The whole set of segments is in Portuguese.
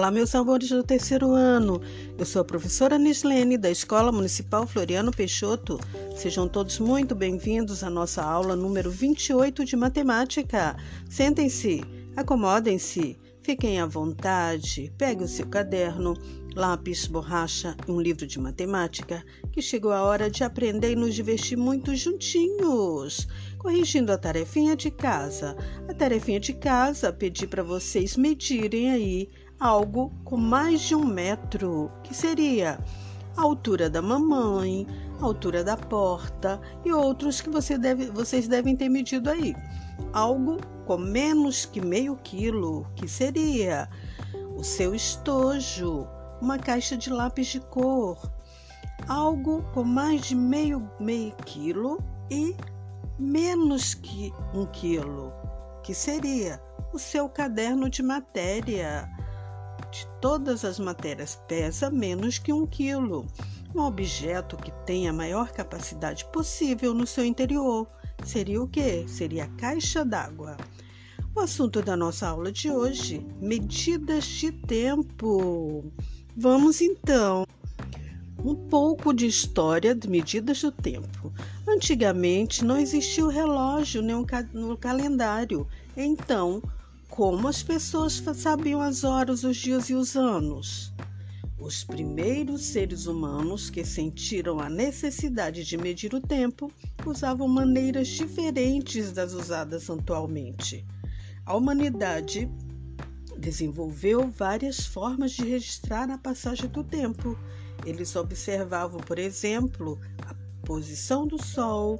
Olá, meus amores do terceiro ano. Eu sou a professora Nislene, da Escola Municipal Floriano Peixoto. Sejam todos muito bem-vindos à nossa aula número 28 de matemática. Sentem-se, acomodem-se, fiquem à vontade, pegue o seu caderno, lápis, borracha e um livro de matemática, que chegou a hora de aprender e nos divertir muito juntinhos. Corrigindo a tarefinha de casa. A tarefinha de casa pedi para vocês medirem aí algo com mais de um metro, que seria a altura da mamãe, a altura da porta e outros que você deve, vocês devem ter medido aí. Algo com menos que meio quilo, que seria o seu estojo, uma caixa de lápis de cor, algo com mais de meio, meio quilo e menos que um quilo, que seria o seu caderno de matéria. De todas as matérias, pesa menos que um quilo. Um objeto que tem a maior capacidade possível no seu interior seria o que? Seria a caixa d'água. O assunto da nossa aula de hoje: medidas de tempo. Vamos então um pouco de história de medidas do tempo. Antigamente não existia o relógio nem o calendário, então como as pessoas sabiam as horas, os dias e os anos? Os primeiros seres humanos que sentiram a necessidade de medir o tempo usavam maneiras diferentes das usadas atualmente. A humanidade desenvolveu várias formas de registrar a passagem do tempo. Eles observavam, por exemplo, a posição do Sol,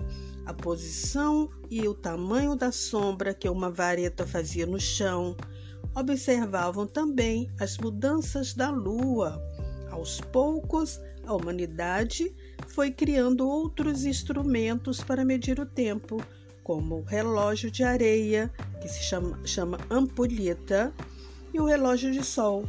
a posição e o tamanho da sombra que uma vareta fazia no chão. Observavam também as mudanças da Lua. Aos poucos, a humanidade foi criando outros instrumentos para medir o tempo, como o relógio de areia, que se chama, chama ampulheta, e o relógio de sol.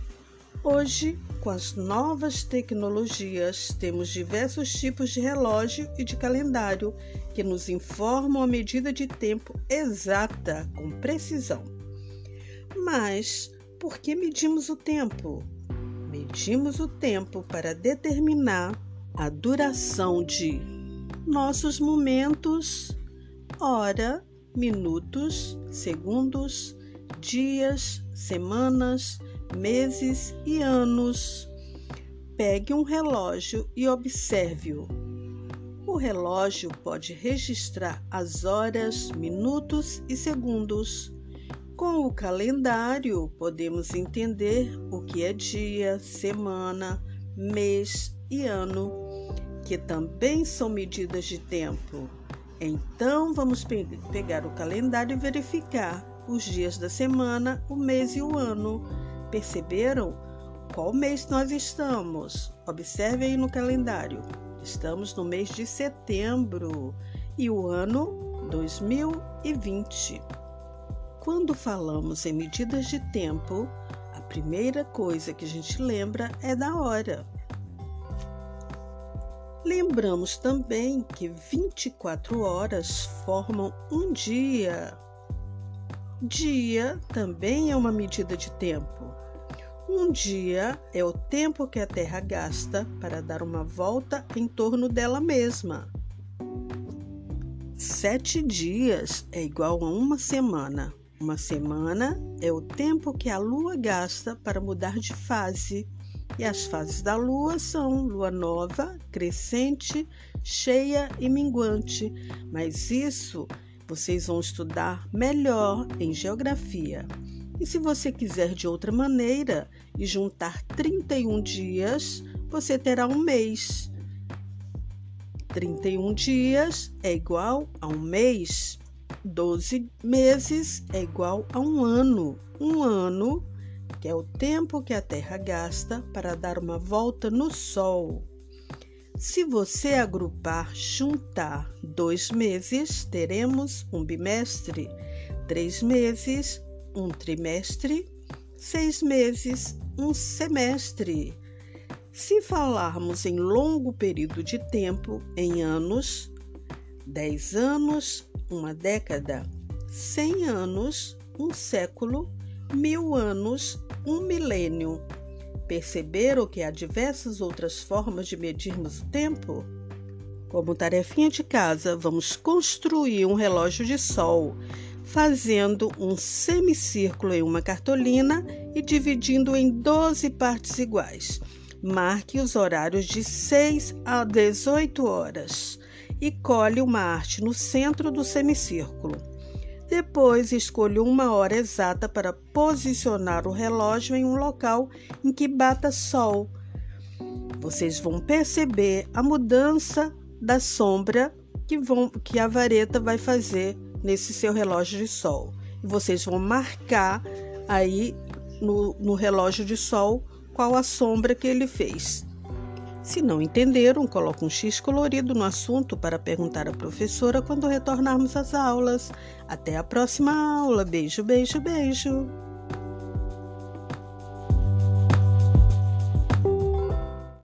Hoje, com as novas tecnologias, temos diversos tipos de relógio e de calendário que nos informam a medida de tempo exata, com precisão. Mas por que medimos o tempo? Medimos o tempo para determinar a duração de nossos momentos, hora, minutos, segundos, dias, semanas, meses e anos. Pegue um relógio e observe-o. O relógio pode registrar as horas, minutos e segundos. Com o calendário, podemos entender o que é dia, semana, mês e ano, que também são medidas de tempo. Então, vamos pe pegar o calendário e verificar os dias da semana, o mês e o ano. Perceberam qual mês nós estamos? Observe aí no calendário. Estamos no mês de setembro e o ano 2020. Quando falamos em medidas de tempo, a primeira coisa que a gente lembra é da hora. Lembramos também que 24 horas formam um dia. Dia também é uma medida de tempo. Um dia é o tempo que a Terra gasta para dar uma volta em torno dela mesma. Sete dias é igual a uma semana. Uma semana é o tempo que a Lua gasta para mudar de fase. E as fases da Lua são lua nova, crescente, cheia e minguante. Mas isso vocês vão estudar melhor em geografia. E se você quiser de outra maneira e juntar 31 dias, você terá um mês. 31 dias é igual a um mês. 12 meses é igual a um ano. Um ano, que é o tempo que a Terra gasta para dar uma volta no Sol. Se você agrupar, juntar dois meses, teremos um bimestre, três meses, um trimestre, seis meses, um semestre. Se falarmos em longo período de tempo, em anos, dez anos, uma década, cem anos, um século, mil anos, um milênio. Perceberam que há diversas outras formas de medirmos o tempo? Como tarefinha de casa, vamos construir um relógio de sol, fazendo um semicírculo em uma cartolina e dividindo em 12 partes iguais. Marque os horários de 6 a 18 horas e cole uma arte no centro do semicírculo. Depois, escolha uma hora exata para posicionar o relógio em um local em que bata sol. Vocês vão perceber a mudança da sombra que, vão, que a vareta vai fazer nesse seu relógio de sol. Vocês vão marcar aí no, no relógio de sol qual a sombra que ele fez. Se não entenderam, coloque um X colorido no assunto para perguntar à professora quando retornarmos às aulas. Até a próxima aula. Beijo, beijo, beijo.